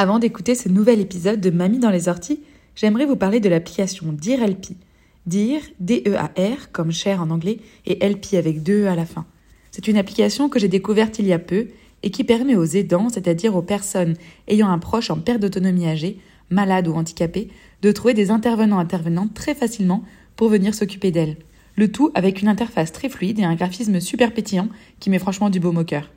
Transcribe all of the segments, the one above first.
Avant d'écouter ce nouvel épisode de Mamie dans les orties, j'aimerais vous parler de l'application DearLP. Dear, D-E-A-R, comme cher en anglais, et LP avec deux E à la fin. C'est une application que j'ai découverte il y a peu et qui permet aux aidants, c'est-à-dire aux personnes ayant un proche en perte d'autonomie âgée, malade ou handicapé, de trouver des intervenants intervenantes très facilement pour venir s'occuper d'elles. Le tout avec une interface très fluide et un graphisme super pétillant qui met franchement du baume au cœur.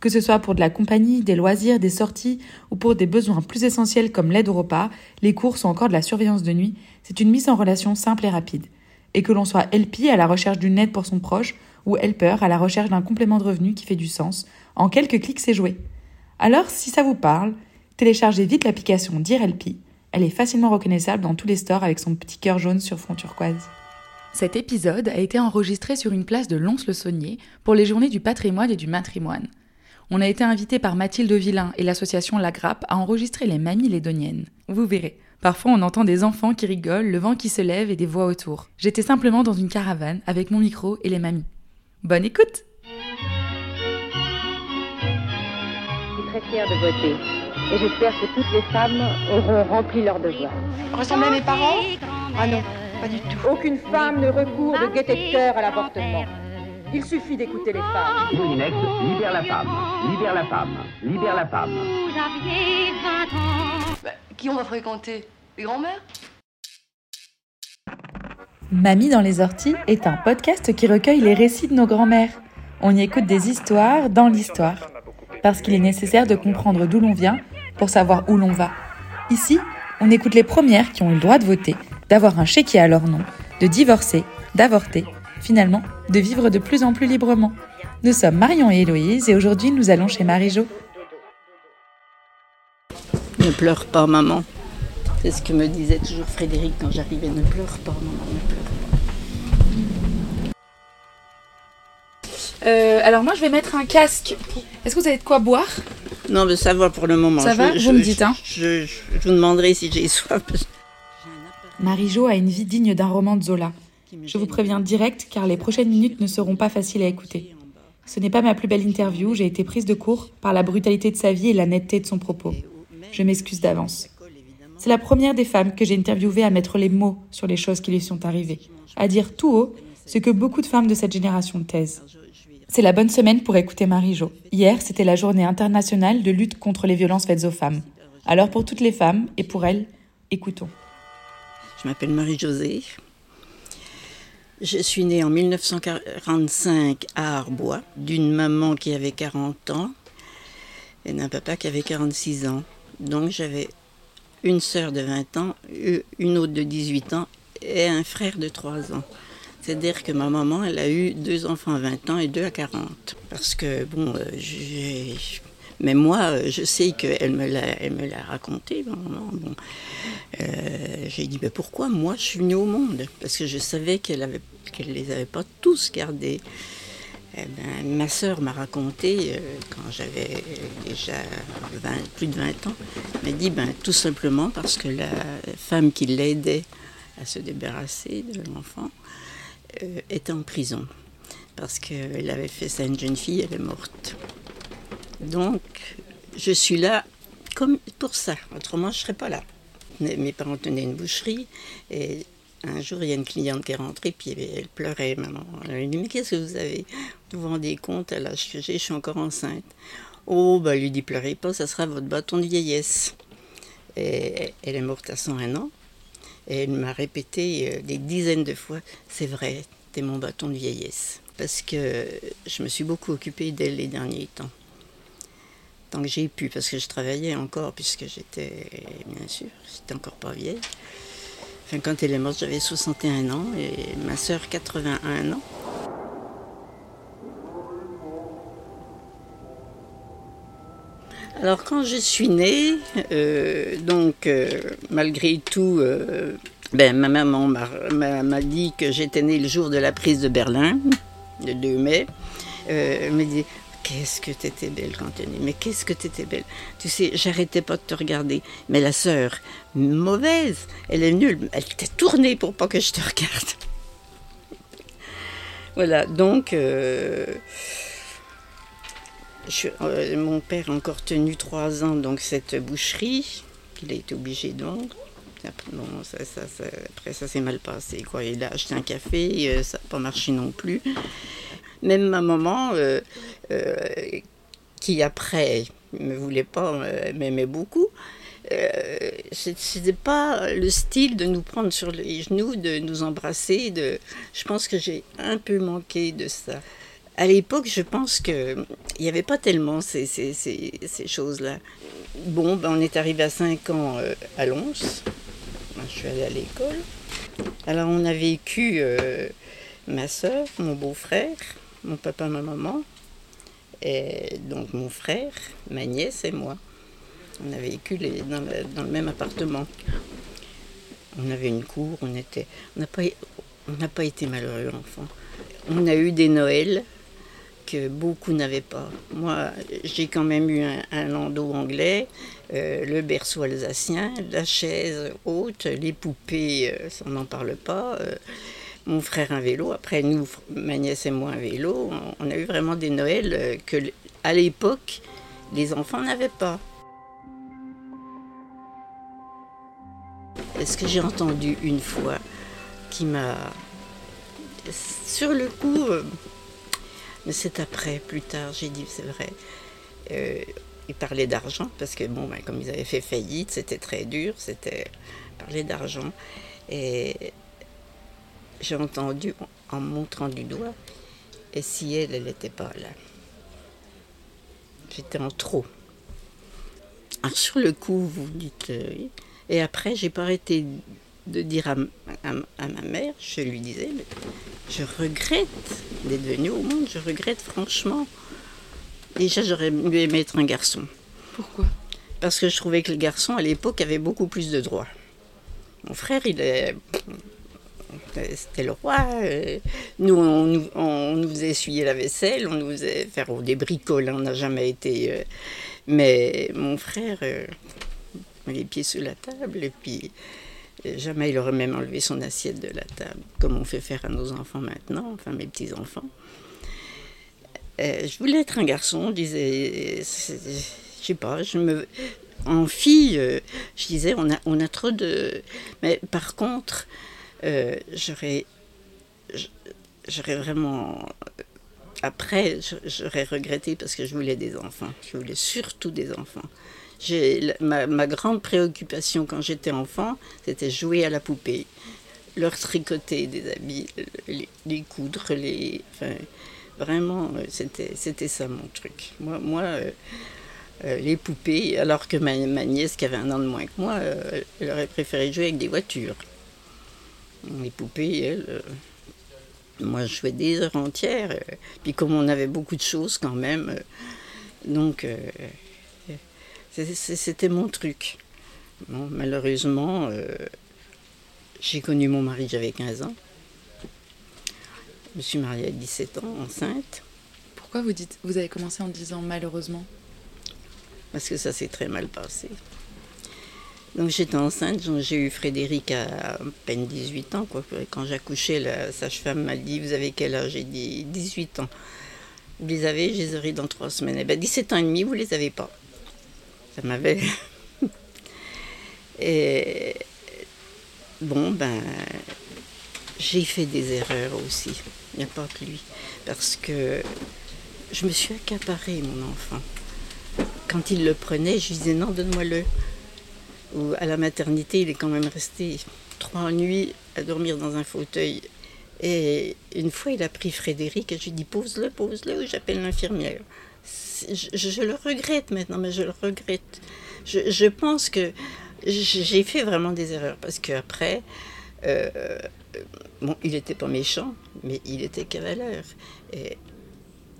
Que ce soit pour de la compagnie, des loisirs, des sorties ou pour des besoins plus essentiels comme l'aide au repas, les courses ou encore de la surveillance de nuit, c'est une mise en relation simple et rapide. Et que l'on soit LP à la recherche d'une aide pour son proche ou helper à la recherche d'un complément de revenu qui fait du sens, en quelques clics c'est joué. Alors si ça vous parle, téléchargez vite l'application DearLP. Elle est facilement reconnaissable dans tous les stores avec son petit cœur jaune sur fond turquoise. Cet épisode a été enregistré sur une place de Lons-le-Saunier pour les journées du patrimoine et du matrimoine. On a été invité par Mathilde Villain et l'association La Grappe à enregistrer les mamies lédoniennes. Vous verrez. Parfois, on entend des enfants qui rigolent, le vent qui se lève et des voix autour. J'étais simplement dans une caravane avec mon micro et les mamies. Bonne écoute Je suis très fière de voter. Et j'espère que toutes les femmes auront rempli leur devoir. Ressemblez à mes parents? Ah non, pas du tout. Aucune femme ne recourt de gaieté de cœur à l'avortement. Il suffit d'écouter les femmes. Moulinex, libère la femme, libère la femme, libère la femme. Bah, qui on va fréquenter? Les grands-mères? Mamie dans les orties est un podcast qui recueille les récits de nos grands-mères. On y écoute des histoires dans l'histoire. Parce qu'il est nécessaire de comprendre d'où l'on vient pour savoir où l'on va. Ici, on écoute les premières qui ont eu le droit de voter, d'avoir un chéquier à leur nom, de divorcer, d'avorter, finalement, de vivre de plus en plus librement. Nous sommes Marion et Héloïse et aujourd'hui nous allons chez Marie-Jo. Ne pleure pas, maman. C'est ce que me disait toujours Frédéric quand j'arrivais. Ne pleure pas, maman, ne pleure pas. Euh, alors moi je vais mettre un casque. Est-ce que vous avez de quoi boire? Non, mais ça va pour le moment. Ça Je- va? je- Vous me dites, hein je, je- je vous demanderai si j'ai soif. Marie-Jo a une vie digne d'un roman de Zola. Je vous préviens direct car les prochaines minutes ne seront pas faciles à écouter. Ce n'est pas ma plus belle interview, j'ai été prise de court par la brutalité de sa vie et la netteté de son propos. Je m'excuse d'avance. C'est la première des femmes que j'ai interviewées à mettre les mots sur les choses qui lui sont arrivées, à dire tout haut ce que beaucoup de femmes de cette génération taisent. C'est la bonne semaine pour écouter Marie-Jo. Hier, c'était la journée internationale de lutte contre les violences faites aux femmes. Alors pour toutes les femmes, et pour elles, écoutons. Je m'appelle Marie-Josée. Je suis née en 1945 à Arbois, d'une maman qui avait 40 ans et d'un papa qui avait 46 ans. Donc j'avais une sœur de 20 ans, une autre de 18 ans et un frère de 3 ans. C'est-à-dire que ma maman, elle a eu deux enfants à 20 ans et deux à 40. Parce que, bon, euh, j'ai... Mais moi, euh, je sais qu'elle me l'a, raconté. Bon. Euh, j'ai dit, mais pourquoi moi je suis venue au monde? Parce que je savais qu'elle avait, qu'elle les avait pas tous gardés. Eh ben, ma sœur m'a raconté, euh, quand j'avais déjà 20 plus de 20 ans, m'a dit, ben, tout simplement parce que la femme qui l'aidait à se débarrasser de l'enfant était en prison. Parce qu'elle avait fait ça à une jeune fille, elle est morte. Donc, je suis là comme pour ça. Autrement, je ne serais pas là. Mes parents tenaient une boucherie et un jour, il y a une cliente qui est rentrée puis elle pleurait. Maman, elle lui dit Mais qu'est-ce que vous avez? Vous vous rendez compte à l'âge que j'ai, je suis encore enceinte. Oh, bah, elle lui dit Pleurez pas, ça sera votre bâton de vieillesse. Et elle est morte à 101 ans. Et elle m'a répété euh, des dizaines de fois C'est vrai, t'es mon bâton de vieillesse. Parce que je me suis beaucoup occupée d'elle les derniers temps tant que j'ai pu, parce que je travaillais encore, puisque j'étais, bien sûr, j'étais encore pas vieille. Enfin, quand elle est morte, j'avais 61 ans et ma sœur 81 ans. Alors quand je suis née, euh, donc euh, malgré tout, euh, ben, ma maman m'a- dit que j'étais née le jour de la prise de Berlin, le 2 mai. Elle dit Qu'est-ce que t'étais belle quand née, mais qu'est-ce que t'étais belle? Tu sais, j'arrêtais pas de te regarder. Mais la sœur, mauvaise, elle est nulle, elle t'est tournée pour pas que je te regarde. Voilà, donc. euh, euh, mon père a encore tenu trois ans donc cette boucherie qu'il a été obligé vendre. Après, bon, ça, ça, ça- après ça s'est mal passé. Quoi. Il a acheté un café, euh, ça n'a pas marché non plus. Même ma maman, euh, euh, qui après ne me voulait pas, euh, m'aimait beaucoup, c'était pas le style de nous prendre sur les genoux, de nous embrasser. De... Je pense que j'ai un peu manqué de ça. À l'époque, je pense qu'il n'y avait pas tellement ces, ces, ces, choses-là. Bon, ben, on est arrivé à 5 ans à Lons. Je suis allée à l'école. Alors, on a vécu ma soeur, mon beau-frère, mon papa, ma maman, et donc mon frère, ma nièce et moi. On a vécu dans, le, même appartement. On avait une cour, on n'a pas, été malheureux enfant. On a eu des Noëls que beaucoup n'avaient pas. Moi, j'ai quand même eu un, landau anglais, euh, le berceau alsacien, la chaise haute, les poupées, euh, ça, on n'en parle pas. euh, mon frère un vélo. Après, nous, ma nièce et moi, un vélo. On, a eu vraiment des Noëls euh, que, à l'époque, les enfants n'avaient pas. Ce que j'ai entendu une fois qui m'a. Sur le coup, euh, mais c'est après, plus tard, j'ai dit, c'est vrai. Euh, ils parlaient d'argent, parce que, bon, ben, comme ils avaient fait faillite, c'était très dur, c'était parler d'argent. Et j'ai entendu, en montrant du doigt, et si elle, elle n'était pas là. J'étais en trop. Alors, sur le coup, vous dites euh. Et après, j'ai pas arrêté de dire à, ma mère, je lui disais, mais je regrette d'être venue au monde, je regrette franchement. Déjà, j'aurais mieux aimé être un garçon. Pourquoi? Parce que je trouvais que le garçon, à l'époque, avait beaucoup plus de droits. Mon frère, il est. C'était le roi. euh, Nous, on, nous- on nous faisait essuyer la vaisselle, on nous faisait faire des bricoles, on n'a jamais été. euh, Mais mon frère, euh, les pieds sous la table, et puis jamais il aurait même enlevé son assiette de la table, comme on fait faire à nos enfants maintenant, enfin mes petits-enfants. Je voulais être un garçon, je disais, je sais pas, je me, en fille, je disais, on a, on a trop de, mais par contre, euh, j'aurais, vraiment, après, j'aurais regretté parce que je voulais des enfants, je voulais surtout des enfants. Ma, ma grande préoccupation quand j'étais enfant, c'était jouer à la poupée, leur tricoter des habits, les, coudre, les, enfin, Vraiment, euh, c'était, c'était ça mon truc. Moi, moi euh, les poupées, alors que ma, ma nièce, qui avait un an de moins que moi, elle aurait préféré jouer avec des voitures. Les poupées, elle, euh, moi, je jouais des heures entières. euh, puis comme on avait beaucoup de choses quand même, euh, donc c'était mon truc. Bon, malheureusement, j'ai connu mon mari, j'avais 15 ans. Je me suis mariée à 17 ans, enceinte, Pourquoi vous dites vous avez commencé en disant malheureusement? Parce que ça s'est très mal passé. Donc j'étais enceinte, j'ai eu Frédéric à peine 18 ans. Quand j'accouchais, la sage-femme m'a dit Vous avez quel âge? J'ai dit 18 ans. Vous les avez, je les dans trois semaines. Eh ben, 17 ans et demi, vous les avez pas. Ça m'avait. et bon, ben, j'ai fait des erreurs aussi. Il n'y a pas que lui. Parce que je me suis accaparé mon enfant. Quand il le prenait, je disais non, donne-moi-le. Ou à la maternité, il est quand même resté trois nuits à dormir dans un fauteuil. Et une fois, il a pris Frédéric et je lui dis pose-le, pose-le, ou j'appelle l'infirmière. Je, le regrette maintenant, mais je le regrette. Je, pense que j'ai fait vraiment des erreurs parce qu'après, euh, bon, il n'était pas méchant, mais il était cavaleur. Et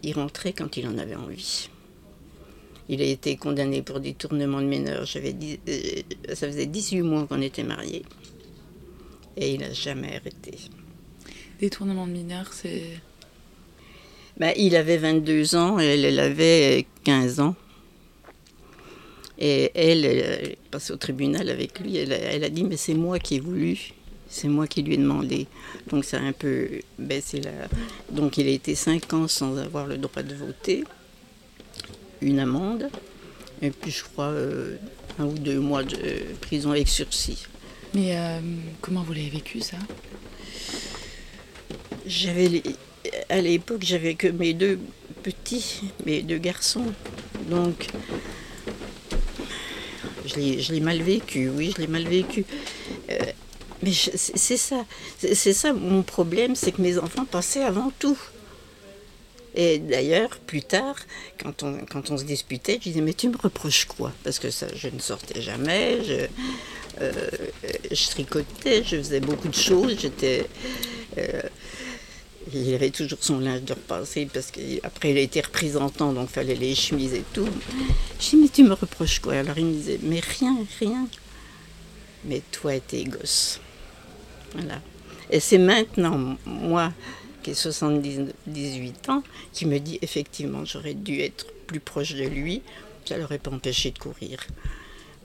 il rentrait quand il en avait envie. Il a été condamné pour détournement de mineurs. J'avais euh, ça faisait 18 mois qu'on était mariés. Et il n'a jamais arrêté. Détournement de mineurs, c'est. Ben, il avait 22 ans et elle, elle avait 15 ans. Et elle, elle est passée au tribunal avec lui. Elle, a- elle a dit Mais c'est moi qui ai voulu. C'est moi qui lui ai demandé. Donc ça a un peu baissé la. Donc il a été 5 ans sans avoir le droit de voter. Une amende. Et puis je crois euh, un ou deux mois de prison avec sursis. Mais euh, comment vous l'avez vécu ça? J'avais à l'époque, j'avais que mes deux petits, mes deux garçons. Donc, je l'ai je l'ai mal vécu, oui, je l'ai mal vécu. Euh, mais c'est ça, c'est c'est ça mon problème, c'est que mes enfants passaient avant tout. Et d'ailleurs, plus tard, quand on, quand on se disputait, je disais, mais tu me reproches quoi? Parce que ça, je ne sortais jamais, je, euh, tricotais, je faisais beaucoup de choses, j'étais... euh, il avait toujours son linge de repasser parce qu'après il a été représentant, donc fallait les chemises et tout. Je dis, mais tu me reproches quoi? Alors il me disait, mais rien, rien. Mais toi tes gosses. Voilà. Et c'est maintenant, moi, qui ai 78 ans, qui me dit, effectivement, j'aurais dû être plus proche de lui. Ça ne l'aurait pas empêché de courir.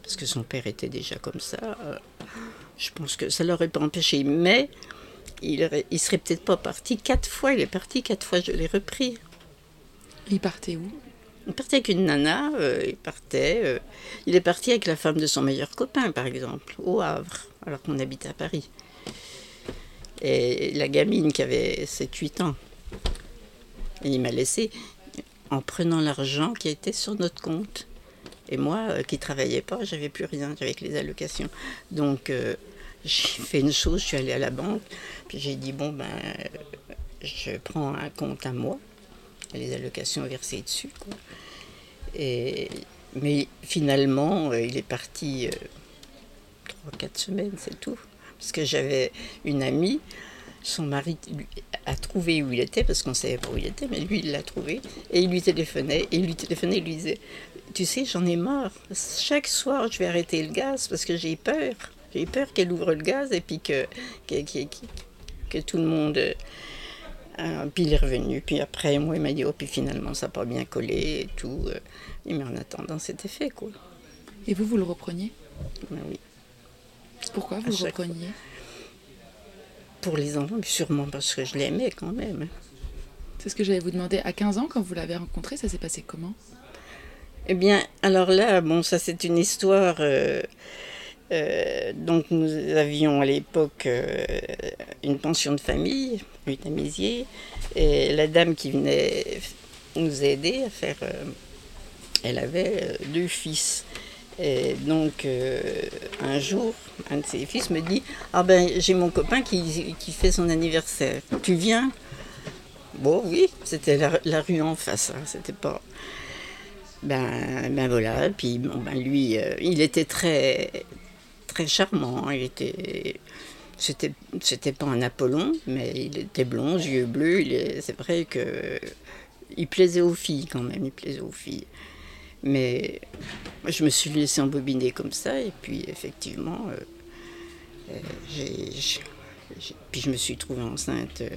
Parce que son père était déjà comme ça. Euh, Je pense que ça ne l'aurait pas empêché. Mais il, il serait peut-être pas parti quatre fois. Il est parti quatre fois, je l'ai repris. Il partait où? Il partait avec une nana, euh, il partait. euh, il est parti avec la femme de son meilleur copain, par exemple, au Havre, alors qu'on habitait à Paris. Et la gamine qui avait 7-8 ans, il m'a laissé en prenant l'argent qui était sur notre compte. Et moi, euh, qui travaillais pas, j'avais plus rien, j'avais que les allocations. Donc, euh, j'ai fait une chose, je suis allée à la banque, puis j'ai dit bon ben, je prends un compte à moi, les allocations versées dessus. Et, mais finalement, euh, il est parti 3-4 semaines, c'est tout. Parce que j'avais une amie, son mari lui, a trouvé où il était, parce qu'on ne savait pas où il était, mais lui, il l'a trouvé. Et il lui téléphonait, et il lui téléphonait, il lui disait Tu sais, j'en ai marre. Chaque soir, je vais arrêter le gaz parce que j'ai peur. J'ai peur qu'elle ouvre le gaz et puis que, que, que- que- que tout le monde. euh, puis il est revenu. Puis après, moi, il m'a dit Oh, puis finalement, ça n'a pas bien collé et tout. Mais en attendant, c'était fait, quoi. Et vous, vous le repreniez? Ben oui. Pourquoi vous chaque repreniez? Pour les enfants, sûrement parce que je l'aimais quand même. C'est ce que j'allais vous demander. À 15 ans, quand vous l'avez rencontré, ça s'est passé comment? Eh bien, alors là, bon, ça c'est une histoire. euh, euh, donc nous avions à l'époque euh, une pension de famille, rue Tamisier, et la dame qui venait nous aider à faire, elle avait deux fils. Et donc euh, un jour, un de ses fils me dit Ah ben j'ai mon copain qui, fait son anniversaire. Tu viens? Bon oui, c'était la, rue en face, hein, c'était pas. Ben, ben voilà, puis bon, ben lui, euh, il était très, très charmant. Il était, c'était, c'était pas un Apollon, mais il était blond, yeux bleus. C'est vrai que il plaisait aux filles quand même, il plaisait aux filles. Mais je me suis laissée embobiner comme ça, et puis effectivement, euh, euh, puis je me suis trouvée enceinte euh,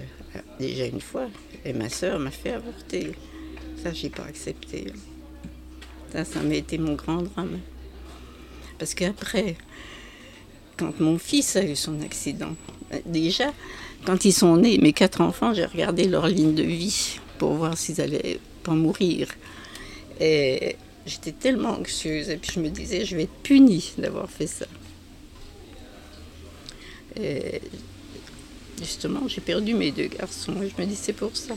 déjà une fois, et ma sœur m'a fait avorter. Ça, j'ai pas accepté. Ça, ça m'a été mon grand drame. Parce qu'après, quand mon fils a eu son accident, déjà, quand ils sont nés, mes quatre enfants, j'ai regardé leur ligne de vie pour voir s'ils allaient pas mourir. Et j'étais tellement anxieuse, et puis je me disais, je vais être punie d'avoir fait ça. Et justement, j'ai perdu mes deux garçons, et je me dis, c'est pour ça.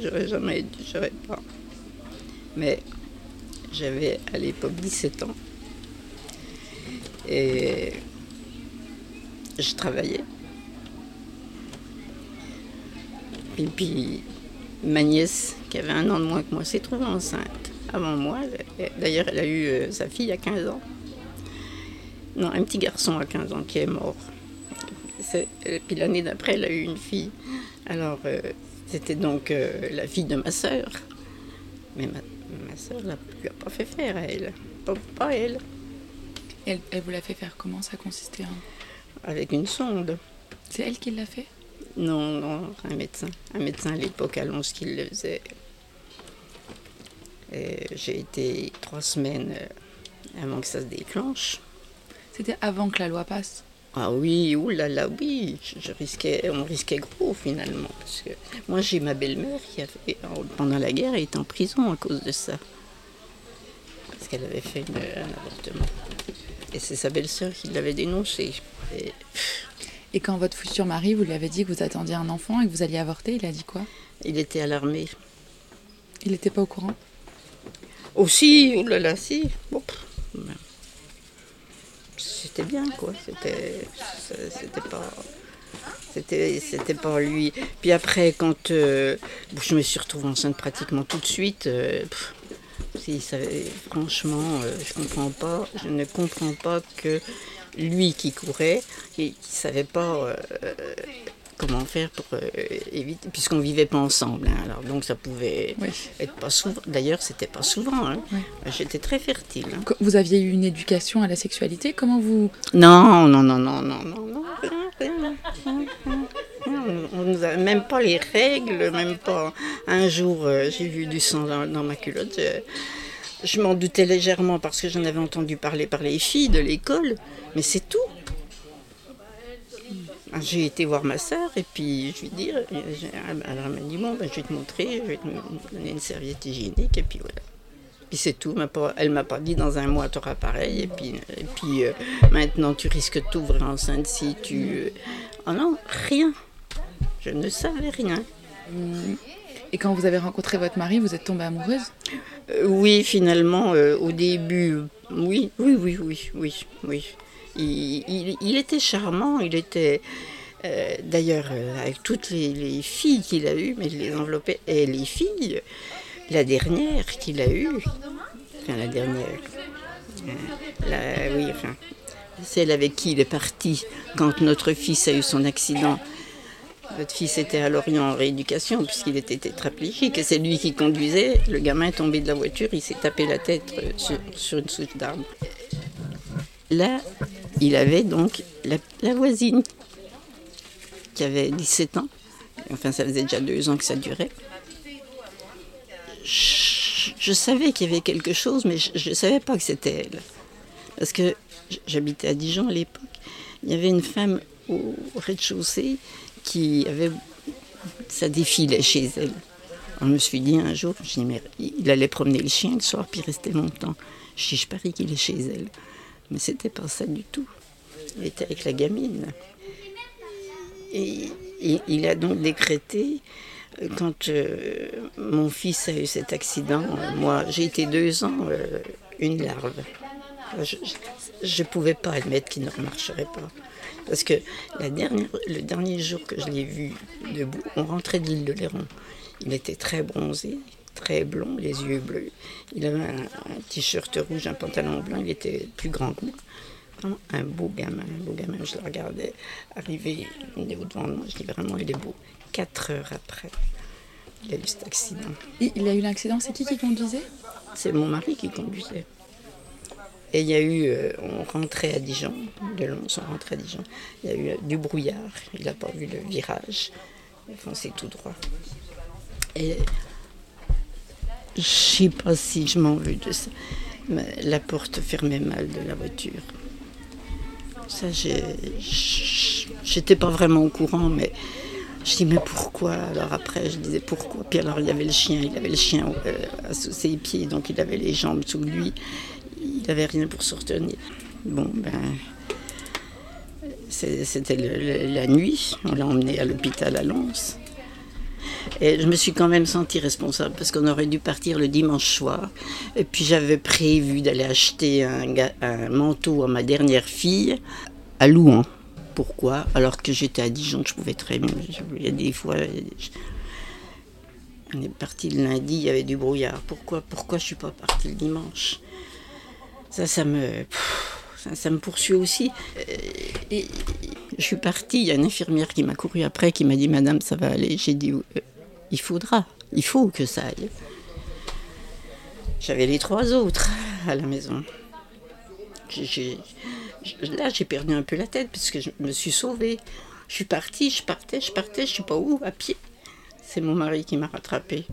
J'aurais jamais dû, j'aurais pas. Mais j'avais à l'époque 17 ans. Et je travaillais. Et puis ma nièce, qui avait un an de moins que moi, s'est trouvée enceinte avant moi. D'ailleurs, elle a eu euh, sa fille à 15 ans. Non, un petit garçon à 15 ans qui est mort. Et puis l'année d'après, elle a eu une fille. Alors, euh, c'était donc euh, la fille de ma sœur. Mais ma, ma soeur ne lui a pas fait faire à elle. Pas, pas elle. Elle, elle vous l'a fait faire comment? Ça consistait en... Avec une sonde. C'est elle qui l'a fait? Non, non, un médecin. Un médecin à l'époque à Lons qui le faisait. Et J'ai été trois semaines euh, avant que ça se déclenche. C'était avant que la loi passe. Ah oui, oulala, oui, je, risquais, on risquait gros finalement. Parce que moi j'ai ma belle-mère qui fait, pendant la guerre, elle était en prison à cause de ça. Parce qu'elle avait fait une- un avortement. Et c'est sa belle-sœur qui l'avait dénoncé. Et Et quand votre futur mari, vous lui avez dit que vous attendiez un enfant et que vous alliez avorter, il a dit quoi? Il était à l'armée. Il n'était pas au courant? Aussi, oulala, si. Bon, pff, ben, C'était bien, quoi. C'était c'était pas. C'était c'était pas lui. Puis après, quand euh, je me suis retrouvée enceinte pratiquement tout de suite, euh, si, franchement, euh, je comprends pas. Je ne comprends pas que lui qui courait, il ne savait pas comment faire pour euh, éviter, puisqu'on vivait pas ensemble. hein. alors donc ça pouvait Oui. être pas souvent. D'ailleurs, c'était pas souvent. hein. Oui. J'étais très fertile. hein. Vous aviez eu une éducation à la sexualité Comment vous... Non, non, non, non, non, non, non. On nous a même pas les règles, même pas. Un jour, euh, j'ai vu du sang dans, dans ma culotte. euh, je m'en doutais légèrement parce que j'en avais entendu parler par les filles de l'école, mais c'est tout. J'ai été voir ma sœur et puis je lui dis, euh, alors elle m'a dit bon, ben, je vais te montrer, je vais te donner une serviette hygiénique et puis voilà. Puis c'est tout, elle m'a pas dit dans un mois tu auras pareil et puis, et puis euh, maintenant tu risques de t'ouvrir enceinte si tu... Oh non, rien. Je ne savais rien. Et quand vous avez rencontré votre mari, vous êtes tombée amoureuse? Euh, oui, finalement, euh, au début, oui, oui, oui, oui, oui, oui. Il, il- il était charmant, il était... euh, D'ailleurs, euh, avec toutes les, les filles qu'il a eues, mais je les enveloppais, et les filles, la dernière qu'il a eue, enfin la dernière, euh, oui, enfin, celle avec qui il est parti quand notre fils a eu son accident. Votre fils était à Lorient en rééducation puisqu'il était tétraplégique et c'est lui qui conduisait. Le gamin est tombé de la voiture, il s'est tapé la tête sur, une souche d'arbre. Là, il avait donc la, voisine qui avait 17 ans. Enfin, ça faisait déjà deux ans que ça durait. Je, savais qu'il y avait quelque chose, mais je ne savais pas que c'était elle. Parce que j'habitais à Dijon à l'époque. Il y avait une femme au rez-de-chaussée qui avait. Ça défilait chez elle. Je me suis dit un jour, il allait promener le chien le soir, puis restait longtemps. Je dis, je parie qu'il est chez elle. Mais c'était pas ça du tout. Il était avec la gamine. Et, il a donc décrété, euh, quand euh, mon fils a eu cet accident, euh, moi j'ai été deux ans une larve. Je ne pouvais pas admettre qu'il ne remarcherait pas. Parce que le dernier jour que je l'ai vu debout, on rentrait de l'île de Léron. Il était très bronzé, très blond, les yeux bleus. Il avait un, un t-shirt rouge, un pantalon blanc, il était plus grand que moi. Vraiment un beau gamin, un beau gamin. Je le regardais arriver il est devant moi, je dis vraiment, il est beau. Quatre heures après, il a eu cet accident. Il il a eu l'accident, c'est qui qui conduisait? C'est mon mari qui conduisait. Et il y a eu, euh, on rentrait à Dijon, de Lons, on rentrait à Dijon. Il y a eu euh, du brouillard, il n'a pas vu le virage, il a foncé tout droit. Et je sais pas si je m'en veux de ça, la porte fermait mal de la voiture. Ça, j'étais pas vraiment au courant, mais je dis mais pourquoi? Alors après, je disais pourquoi? Puis alors il y avait le chien, il avait le chien euh, sous ses pieds, donc il avait les jambes sous lui. Il n'avait rien pour se retenir. Bon, ben. C'était la nuit, on l'a emmené à l'hôpital à Lens. Et je me suis quand même sentie responsable parce qu'on aurait dû partir le dimanche soir. Et puis j'avais prévu d'aller acheter un, manteau à ma dernière fille à Louan. Pourquoi? Alors que j'étais à Dijon, je pouvais très bien. Il y a des fois. on est parti le lundi, il y avait du brouillard. Pourquoi? Pourquoi je suis pas partie le dimanche? Ça, ça me. Ça, me poursuit aussi. Euh, je suis partie, il y a une infirmière qui m'a couru après, qui m'a dit Madame, ça va aller. J'ai dit euh, Il faudra, il faut que ça aille. J'avais les trois autres à la maison. là, j'ai perdu un peu la tête parce que je me suis sauvée. Je suis partie, je partais, je partais, je sais pas où, à pied. C'est mon mari qui m'a rattrapée.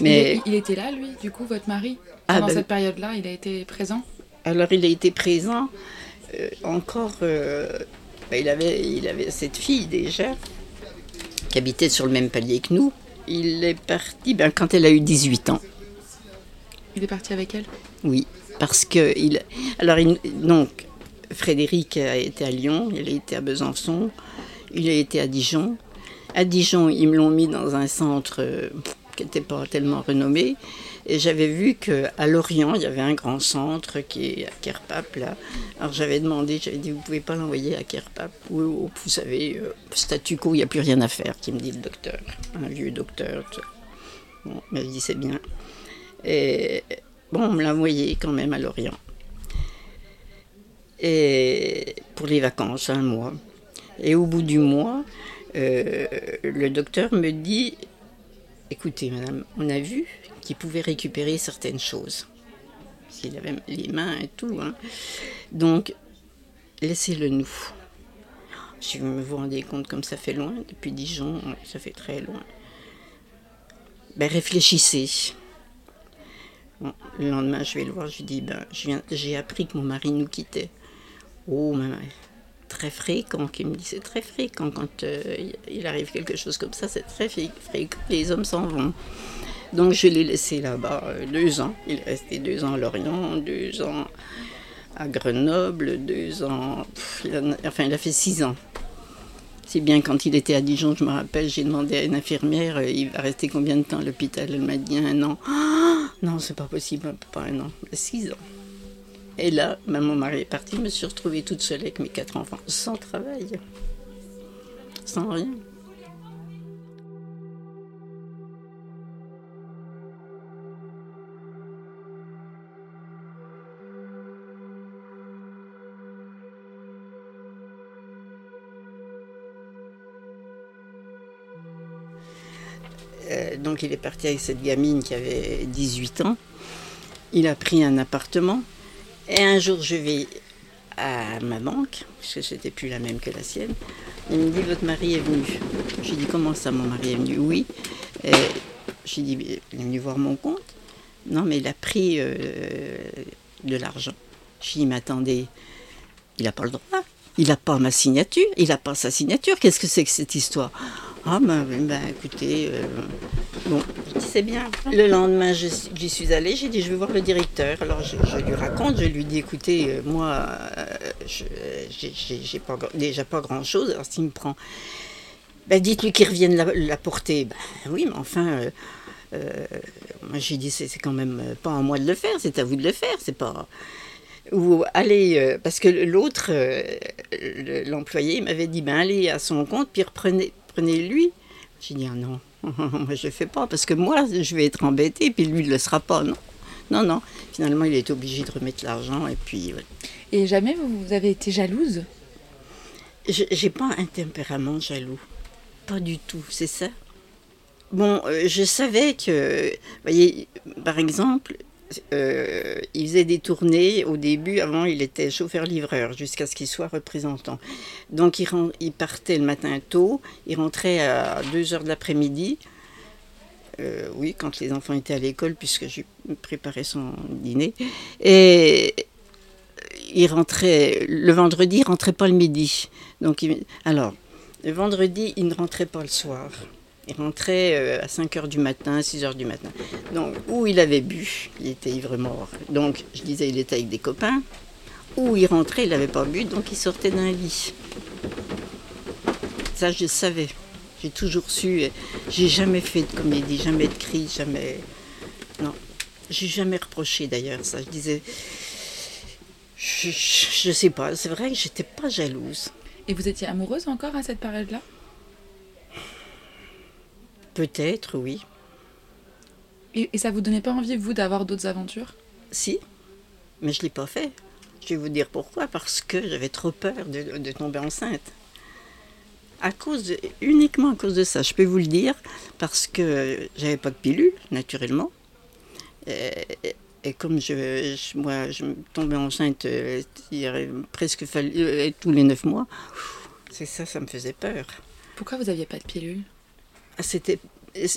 Mais il, était là, lui, du coup, votre mari ah, Pendant ben- cette période-là, il a été présent? Alors, il a été présent. Euh, encore, euh, ben, il, avait, il avait cette fille déjà, qui habitait sur le même palier que nous. Il est parti ben, quand elle a eu 18 ans. Il est parti avec elle? Oui, parce que il. Alors, donc, Frédéric a été à Lyon, il a été à Besançon, il a été à Dijon. À Dijon, ils me l'ont mis dans un centre euh, qui n'était pas tellement renommé. Et j'avais vu qu'à Lorient, il y avait un grand centre qui est à Kerpap, là. Alors j'avais demandé, j'avais dit, vous pouvez pas l'envoyer à Kerpap Ou, vous savez, euh, statu quo, il n'y a plus rien à faire, qui me dit le docteur, un vieux docteur. Bon, il m'a dit, c'est bien. Et bon, on me l'a envoyé quand même à Lorient. Et pour les vacances, un mois. Et au bout du mois, euh, le docteur me dit, écoutez madame, on a vu qu'il pouvait récupérer certaines choses. S'il avait les mains et tout. Hein. Donc, laissez-le nous. Si vous me rendez compte comme ça fait loin, depuis Dijon, ça fait très loin. Ben, réfléchissez. le lendemain, je vais le voir, je lui dis, ben, j'ai appris que mon mari nous quittait. Oh, maman, très fréquent, qui me dit, c'est très fréquent quand euh, il arrive quelque chose comme ça, c'est très fréquent, les hommes s'en vont. Donc je l'ai laissé là-bas euh, deux ans. Il est resté deux ans à Lorient, deux ans à Grenoble, deux ans. enfin, il a fait six ans. Si bien quand il était à Dijon, je me rappelle, j'ai demandé à une infirmière, euh, il va rester combien de temps à l'hôpital? Elle m'a dit un an. Ah non, c'est pas possible, pas un an, six ans. Et là, ben, mon mari est parti, je me suis retrouvée toute seule avec mes quatre enfants, sans travail, sans rien. Donc il est parti avec cette gamine qui avait 18 ans. Il a pris un appartement. Et un jour, je vais à ma banque, parce que c'était plus la même que la sienne. Il me dit Votre mari est venu. J'ai dit Comment ça, mon mari est venu? Oui. J'ai dit Il est venu voir mon compte. Non, mais il a pris euh, de l'argent. J'ai dit Mais il n'a pas le droit. Il n'a pas ma signature. Il n'a pas sa signature. Qu'est-ce que c'est que cette histoire? Ah ben, ben écoutez, euh, bon, c'est bien. Le lendemain, j'y suis allée, j'ai dit je vais voir le directeur. Alors je, lui raconte, je lui dis écoutez, euh, moi, euh, j'ai pas, déjà pas grand-chose, alors s'il me prend, ben dites-lui qu'il revienne la, porter. Ben oui, mais enfin, moi j'ai dit c'est quand même pas à moi de le faire, c'est à vous de le faire, c'est pas ou allez, parce que l'autre, l'employé, m'avait dit, ben allez à son compte, puis reprenez, prenez-lui. J'ai dit, ah non, moi je ne fais pas, parce que moi, je vais être embêtée, puis lui, il ne le sera pas, non. Non, non. Finalement, il est obligé de remettre l'argent, et puis... Et jamais vous avez été jalouse? J'ai pas un tempérament jaloux. Pas du tout, c'est ça. Bon, euh, je savais que, vous voyez, par exemple, euh, il faisait des tournées au début, avant il était chauffeur-livreur jusqu'à ce qu'il soit représentant. Donc il, partait le matin tôt, il rentrait à 2 heures de l'après-midi. Euh, oui, quand les enfants étaient à l'école, puisque j'ai préparé son dîner. Et il rentrait, le vendredi, il rentrait pas le midi. Donc, alors, le vendredi, il ne rentrait pas le soir. Il rentrait euh, à 5 h du matin, 6 h du matin. Donc, où il avait bu, il était ivre mort. Donc, je disais, il était avec des copains. Où il rentrait, il n'avait pas bu, donc il sortait d'un lit. Ça, je savais. J'ai toujours su. J'ai jamais fait de comédie, jamais de cri, jamais. Non. J'ai jamais reproché d'ailleurs ça. Je disais. Je, je, je sais pas, c'est vrai que j'étais pas jalouse. Et vous étiez amoureuse encore à cette période-là? Peut-être, oui. Et, ça vous donnait pas envie, vous, d'avoir d'autres aventures? Si, mais je ne l'ai pas fait. Je vais vous dire pourquoi. Parce que j'avais trop peur de, tomber enceinte. À cause uniquement à cause de ça, je peux vous le dire, parce que j'avais pas de pilule, naturellement. Et, comme je, moi, je tombais enceinte euh, il presque fallu, euh, tous les neuf mois, c'est ça, ça me faisait peur. Pourquoi vous n'aviez pas de pilule? C'était,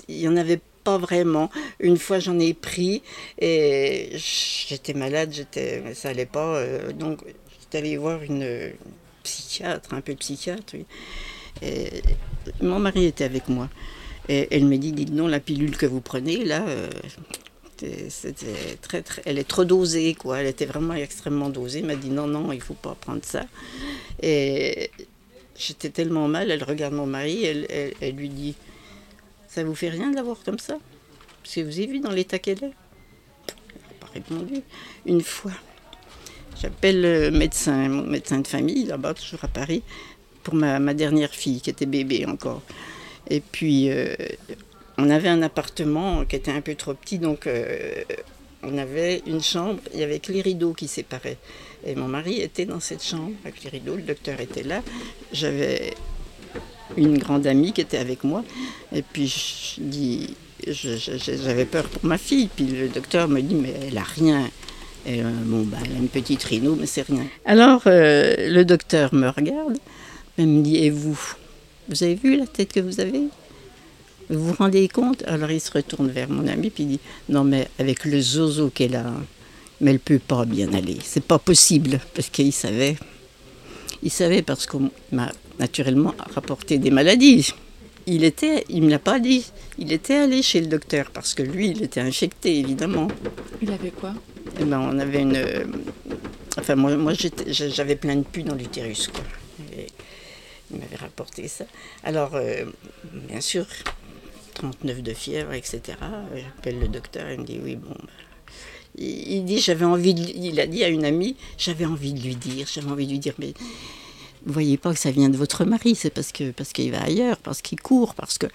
il y en avait pas vraiment. Une fois, j'en ai pris et j'étais malade, j'étais, ça allait pas. Euh, donc, j'étais allée voir une, psychiatre, un peu psychiatre. Et mon mari était avec moi. Et elle me dit, dites non, la pilule que vous prenez, là, euh, c'était très, très, elle est trop dosée, quoi. Elle était vraiment extrêmement dosée. Elle m'a dit, non, non, il faut pas prendre ça. Et j'étais tellement mal, elle regarde mon mari, elle, elle lui dit, ça vous fait rien de l'avoir comme ça Parce que vous avez vu dans l'état qu'elle est Elle n'a pas répondu. Une fois, j'appelle le médecin, mon médecin de famille, là-bas, toujours à Paris, pour ma, dernière fille, qui était bébé encore. Et puis, euh, on avait un appartement qui était un peu trop petit, donc euh, on avait une chambre, il y avait que les rideaux qui séparaient. Et mon mari était dans cette chambre avec les rideaux, le docteur était là. J'avais une grande amie qui était avec moi. Et puis je dis, j'avais peur pour ma fille. Puis le docteur me dit, mais elle a rien. Euh, bon, bah, elle a une petite rhino, mais c'est rien. Alors euh, le docteur me regarde et me dit, et vous? Vous avez vu la tête que vous avez? Vous vous rendez compte? Alors il se retourne vers mon ami puis il dit, non mais avec le zozo qu'elle a, mais elle peut pas bien aller. C'est pas possible parce qu'il savait. Il savait parce qu'on m'a naturellement rapporté des maladies. Il était, il me l'a pas dit, il était allé chez le docteur parce que lui, il était infecté évidemment. Il avait quoi? Eh ben, on avait une, enfin moi, moi j'avais plein de pus dans l'utérus quoi. il m'avait rapporté ça. Alors euh, bien sûr, 39 de fièvre, etc. J'appelle le docteur, il me dit oui bon. Bah, il, dit j'avais envie, de, il a dit à une amie, j'avais envie de lui dire, j'avais envie de lui dire mais vous voyez pas que ça vient de votre mari, c'est parce que parce qu'il va ailleurs, parce qu'il court, parce que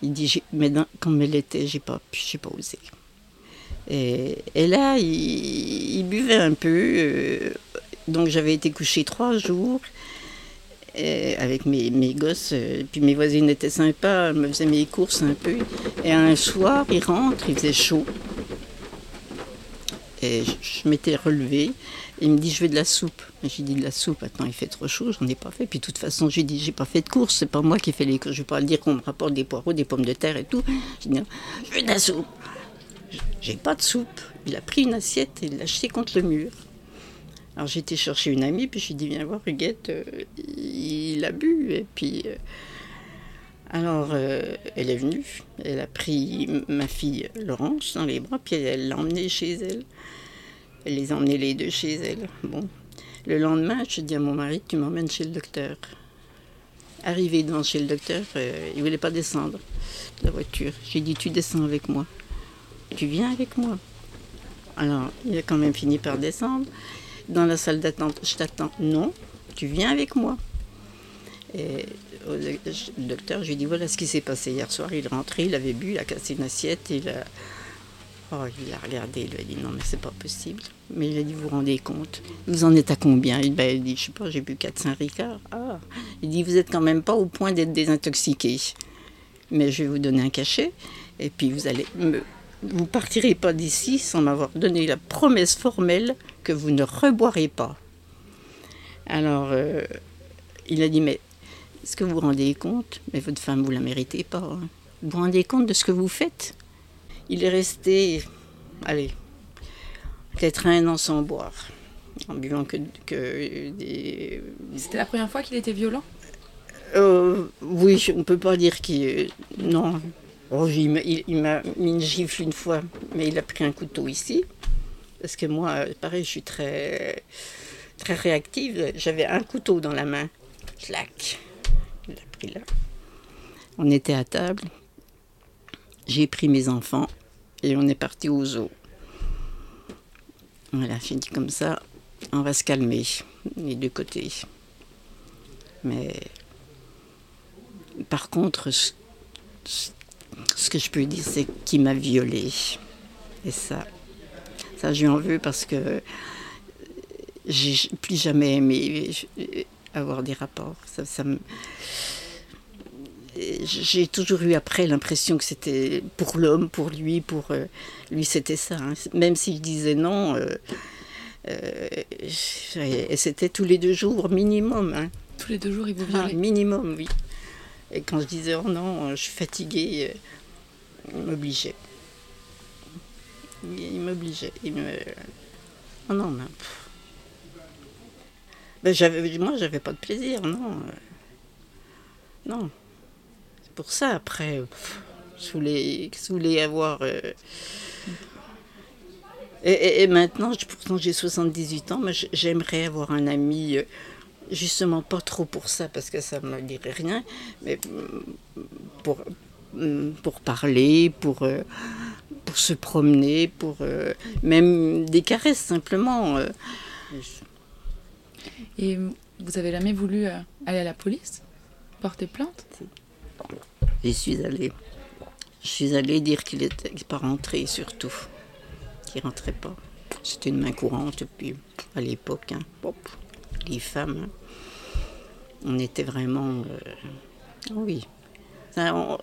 il dit mais comme elle était, j'ai pas j'ai pas osé. Et, là, il, buvait un peu. Euh, donc j'avais été couchée trois jours avec mes, mes gosses. Euh, puis mes voisines étaient sympas, me faisaient mes courses un peu. Et un soir, il rentre, il faisait chaud. Et je m'étais relevée il me dit, je veux de la soupe. J'ai dit, de la soupe, attends, il fait trop chaud, j'en ai pas fait. Puis de toute façon, j'ai dit, j'ai pas fait de course, c'est pas moi qui ai fait les courses. Je vais pas dire qu'on me rapporte des poireaux, des pommes de terre et tout. J'ai dit, je veux de la soupe. J'ai pas de soupe. Il a pris une assiette et l'a jeté contre le mur. Alors été chercher une amie, puis j'ai dit, viens voir, Huguette, euh, il a bu. Et puis. Euh, alors, euh, elle est venue, elle a pris ma fille Laurence dans les bras, puis elle l'a emmenée chez elle. Les emmenait les deux chez elle. Bon. Le lendemain, je dis à mon mari, tu m'emmènes chez le docteur. Arrivé devant chez le docteur, euh, il ne voulait pas descendre de la voiture. J'ai dit, tu descends avec moi. Tu viens avec moi. Alors, il a quand même fini par descendre. Dans la salle d'attente, je t'attends. Non, tu viens avec moi. Et le docteur, je dit, voilà ce qui s'est passé hier soir. Il est rentré, il avait bu, il a cassé une assiette, il a Il a regardé, il lui a dit non, mais c'est pas possible. Mais il a dit, vous vous rendez compte? Vous en êtes à combien? Il, ben, dit, je sais pas, j'ai bu 4-5 ricards. Ah. Il dit, vous êtes quand même pas au point d'être désintoxiqué. Mais je vais vous donner un cachet, et puis vous allez. Vous partirez pas d'ici sans m'avoir donné la promesse formelle que vous ne reboirez pas. Alors, euh, il a dit, mais est-ce que vous vous rendez compte? Mais votre femme, vous la méritez pas. Hein. Vous vous rendez compte de ce que vous faites? Il est resté, allez, peut-être un an sans boire, en buvant que, des... C'était la première fois qu'il était violent? Euh, Oui, on ne peut pas dire qu'il... Non. Oh, il m'a mis une gifle une fois, mais il a pris un couteau ici. Parce que moi, pareil, je suis très, très réactive. J'avais un couteau dans la main. Clac. Il l'a pris là. On était à table. J'ai pris mes enfants et on est parti au zoo. Voilà, j'ai dit comme ça, on va se calmer, les deux côtés. Mais par contre, ce, que je peux dire, c'est qu'il m'a violée. Et ça, ça j'en veux parce que j'ai plus jamais aimé avoir des rapports. Ça me j'ai toujours eu après l'impression que c'était pour l'homme, pour lui, pour euh, lui c'était ça. Hein. Même s'il disait non, euh, euh, et c'était tous les deux jours minimum. Hein. Tous les deux jours, il vous Ah, violait minimum, oui. Et quand je disais oh non, je suis fatiguée, il m'obligeait. Il, m'obligeait. Il me... Oh non, mais... Ben, j'avais, moi, j'avais pas de plaisir, non. Non. Pour ça, après, pff, je, voulais, je voulais avoir... euh, Et, et- et maintenant, pourtant j'ai 78 ans, mais j'aimerais avoir un ami, euh, justement pas trop pour ça, parce que ça ne me dirait rien, mais mm, pour, mm, pour parler, pour, euh, pour se promener, pour euh, même des caresses simplement. euh. Et vous avez jamais voulu euh, aller à la police Porter plainte? J'y suis allée. Je suis allée dire qu'il n'était pas rentré, surtout. Qu'il rentrait pas. C'était une main courante, à l'époque, hein, les femmes, hein, on était vraiment. euh, oui. Euh,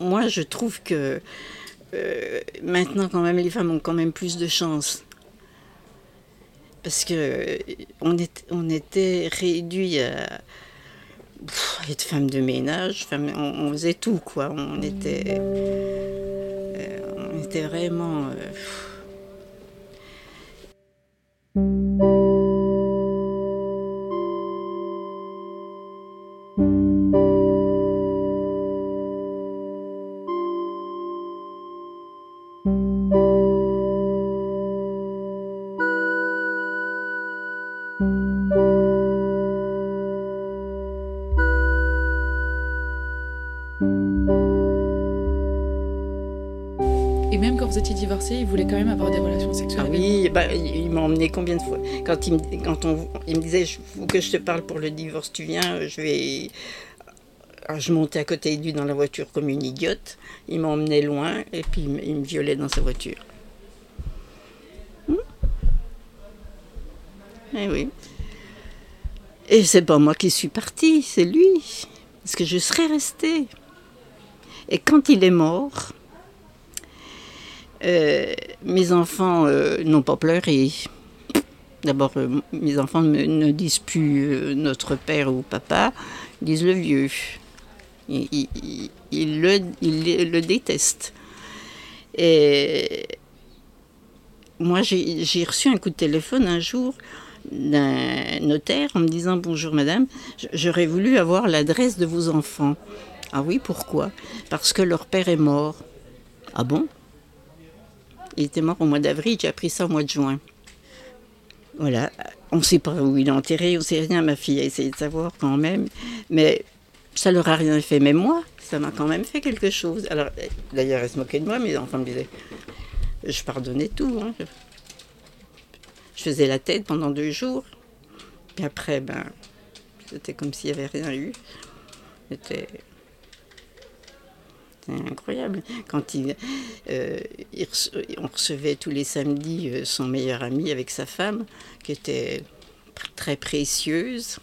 moi, je trouve que euh, maintenant, quand même, les femmes ont quand même plus de chance. Parce que on, on était réduits à pff, être femme de ménage, on faisait tout quoi. On était, euh, on était vraiment. euh, voulait quand même avoir des relations sexuelles Ah oui, bah, il m'a emmené combien de fois? Quand il me, quand on, il me disait, faut que je te parle pour le divorce, tu viens, je vais. Alors, je montais à côté de lui dans la voiture comme une idiote. Il m'emmenait loin et puis il me, il me violait dans sa voiture. Hmm Eh oui. Et c'est pas moi qui suis partie, c'est lui. Parce que je serais restée. Et quand il est mort, euh, mes enfants euh, n'ont pas pleuré. D'abord, euh, mes enfants ne, disent plus notre père ou papa, ils disent le vieux. Ils, le, détestent. Et moi, j'ai reçu un coup de téléphone un jour d'un notaire en me disant Bonjour madame, j'aurais voulu avoir l'adresse de vos enfants. Ah oui, pourquoi? Parce que leur père est mort. Ah bon? Il était mort au mois d'avril, j'ai appris ça au mois de juin. Voilà, on ne sait pas où il est enterré, on ne sait rien, ma fille a essayé de savoir quand même, mais ça leur a rien fait. Mais moi, ça m'a quand même fait quelque chose. Alors, d'ailleurs, elle se moquait de moi, mes enfants me disaient, je pardonnais tout. hein. Je faisais la tête pendant deux jours, puis après, ben, c'était comme s'il n'y avait rien eu. C'était c'était incroyable. Quand il, euh, il on recevait tous les samedis euh, son meilleur ami avec sa femme, qui était très précieuse.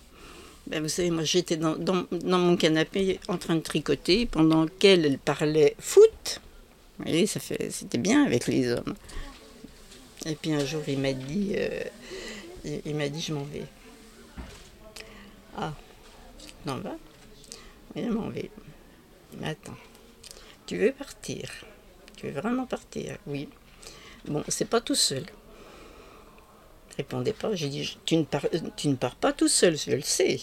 Ben, vous savez, moi j'étais dans, mon canapé en train de tricoter pendant qu'elle elle parlait foot. Vous voyez, c'était bien avec les hommes. Et puis un jour, il m'a dit, euh, il, il m'a dit, je m'en vais. Ah, t'en vas je m'en vais. Mais attends. Tu veux partir Tu veux vraiment partir Oui. Bon, c'est pas tout seul. Répondez pas. J'ai dit, tu ne, pars, euh, tu ne pars pas tout seul, je le sais.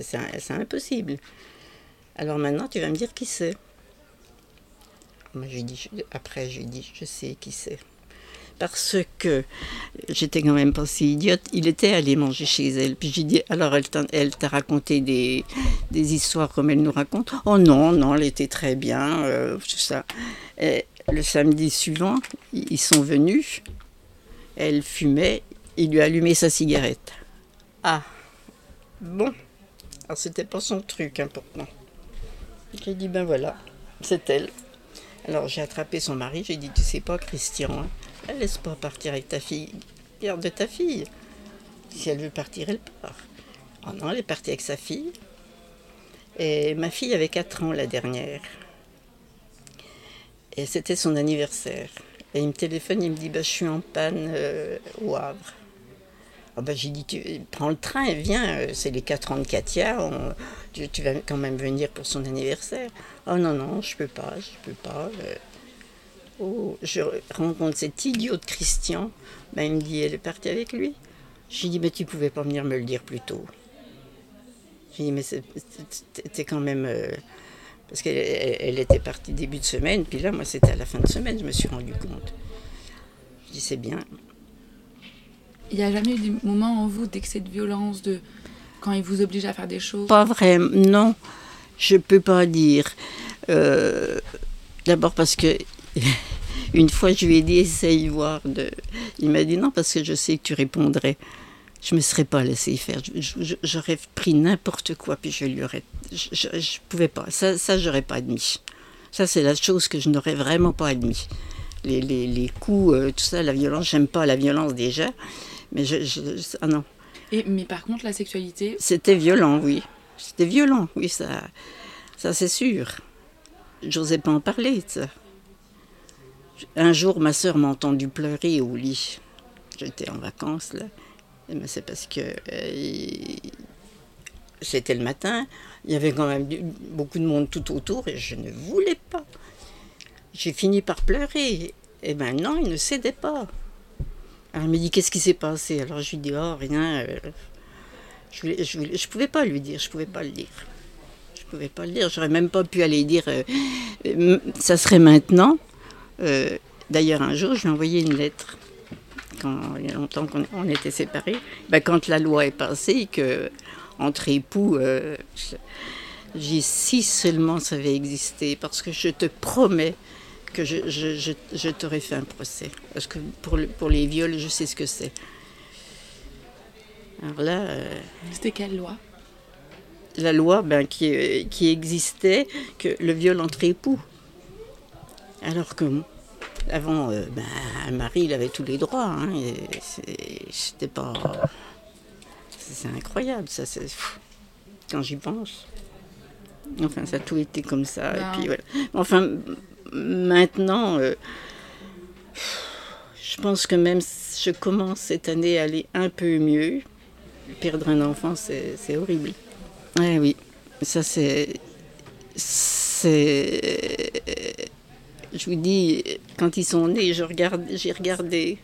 C'est impossible. Alors maintenant, tu vas me dire qui c'est. Moi, j'ai dit, après, j'ai dit, je sais qui c'est. Parce que j'étais quand même pas si idiote. Il était allé manger chez elle. Puis j'ai dit, alors elle t'a raconté des, histoires comme elle nous raconte? Oh non, non, elle était très bien, euh, tout ça. Et le samedi suivant, ils sont venus. Elle fumait. Il lui a allumé sa cigarette. Ah, bon. Alors c'était pas son truc important. J'ai dit, ben voilà, c'est elle. Alors j'ai attrapé son mari, j'ai dit, tu sais pas, Christian, hein, laisse pas partir avec ta fille. Garde ta fille. Si elle veut partir, elle part. Oh non, elle est partie avec sa fille. Et ma fille avait 4 ans la dernière. Et c'était son anniversaire. Et il me téléphone, il me dit bah, Je suis en panne euh, au Havre. Ah bah, J'ai dit tu, Prends le train et viens, euh, c'est les 4 ans de Katia, tu, vas quand même venir pour son anniversaire. Oh non, non, je peux pas, je peux pas. euh. Oh, je rencontre cet idiot de Christian. Bah, il me dit Elle est partie avec lui. J'ai dit Mais tu pouvais pas venir me le dire plus tôt. J'ai dit, mais c'était quand même. euh, parce qu'elle elle- elle était partie début de semaine, puis là, moi, c'était à la fin de semaine, je me suis rendu compte. Je dis, c'est bien. Il n'y a jamais eu des moments en vous d'excès de violence, de quand il vous oblige à faire des choses? Pas vrai, non, je peux pas dire. Euh, D'abord parce que. Une fois, je lui ai dit, essaye voir. De... Il m'a dit non, parce que je sais que tu répondrais. Je me serais pas laissé faire. J'aurais pris n'importe quoi, puis je lui aurais. Je, je pouvais pas. Ça, ça j'aurais pas admis. Ça, c'est la chose que je n'aurais vraiment pas admis. Les, les, les coups, euh, tout ça, la violence, j'aime pas la violence déjà. Mais je. je- ah non. Et, Mais par contre, la sexualité, C'était violent, oui. C'était violent, oui, ça, ça c'est sûr. J'osais pas en parler, ça. Un jour, ma sœur m'a entendu pleurer au lit. J'étais en vacances, là. Ben, c'est parce que euh, c'était le matin. Il y avait quand même beaucoup de monde tout autour et je ne voulais pas. J'ai fini par pleurer. Et maintenant, il ne cédait pas. Alors, il me dit Qu'est-ce qui s'est passé? Alors, je lui dis Oh, rien. euh, je je pouvais pas lui dire, je pouvais pas le dire. Je pouvais pas le dire, j'aurais même pas pu aller dire euh, ça serait maintenant. Euh, D'ailleurs, un jour, je lui ai envoyé une lettre quand il y a longtemps qu'on on était séparés. Ben, quand la loi est passée, que entre époux, euh, j'ai si seulement ça avait existé, parce que je te promets que je, je, je, je t'aurais fait un procès. Parce que pour, le- pour les viols, je sais ce que c'est. Alors là. euh, c'était quelle loi? la loi ben, qui, euh, qui existait, que le viol entre époux. Alors que avant, euh, ben, un mari, il avait tous les droits. Hein, C'était pas. C'est incroyable, ça. Quand j'y pense. Enfin, ça a tout été comme ça. Ben. Et puis, voilà. Enfin, maintenant, euh, je pense que même si je commence cette année à aller un peu mieux. Perdre un enfant, c'est horrible. Ouais, oui, ça c'est. C'est. Je vous dis, quand ils sont nés, j'ai regardé.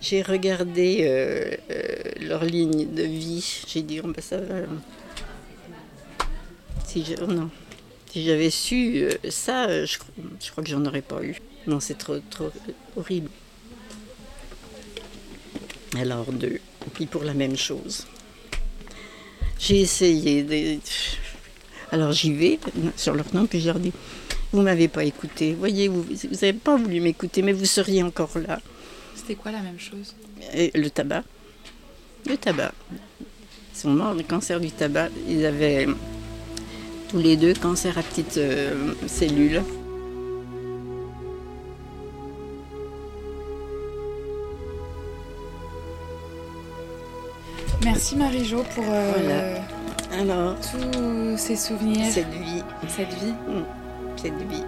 J'ai regardé euh, euh, leur ligne de vie. J'ai dit, oh, ben, ça va. Si oh, non. Si j'avais su euh, ça, je, crois que j'en aurais pas eu. Non, c'est trop, trop horrible. Alors, deux. Puis pour la même chose. J'ai essayé de... Alors j'y vais sur leur nom, puis je leur dis, vous m'avez pas écouté, voyez, vous n'avez pas voulu m'écouter, mais vous seriez encore là. C'était quoi la même chose? Et le tabac. Le tabac. Ils sont morts de cancer du tabac. Ils avaient tous les deux cancer à petites euh, cellules. Merci Marie-Jo pour euh, Voilà. Alors, tous ces souvenirs, cette vie, cette vie. Cette vie.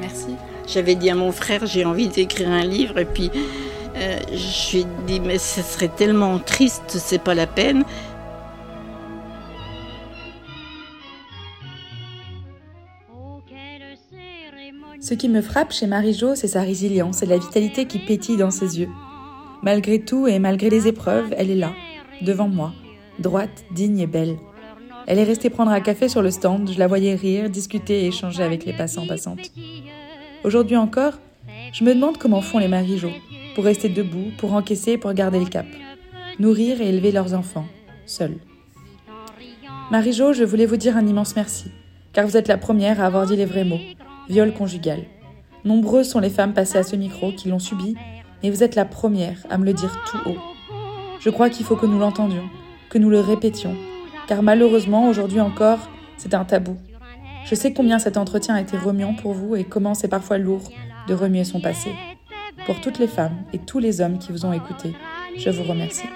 Merci. J'avais dit à mon frère, j'ai envie d'écrire un livre, et puis euh, je lui ai dit, mais ce serait tellement triste, c'est pas la peine. Ce qui me frappe chez Marie-Jo, c'est sa résilience et la vitalité qui pétille dans ses yeux. Malgré tout et malgré les épreuves, elle est là, devant moi, droite, digne et belle. Elle est restée prendre un café sur le stand, je la voyais rire, discuter et échanger avec les passants passantes. Aujourd'hui encore, je me demande comment font les Marie-Jo, pour rester debout, pour encaisser, pour garder le cap. Nourrir et élever leurs enfants, seuls. Marie-Jo, je voulais vous dire un immense merci, car vous êtes la première à avoir dit les vrais mots viol conjugal. Nombreuses sont les femmes passées à ce micro qui l'ont subi, mais vous êtes la première à me le dire tout haut. Je crois qu'il faut que nous l'entendions, que nous le répétions, car malheureusement, aujourd'hui encore, c'est un tabou. Je sais combien cet entretien a été remuant pour vous et comment c'est parfois lourd de remuer son passé. Pour toutes les femmes et tous les hommes qui vous ont écouté, je vous remercie.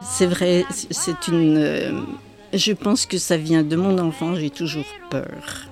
C'est vrai, c'est une. Euh, je pense que ça vient de mon enfant, j'ai toujours peur.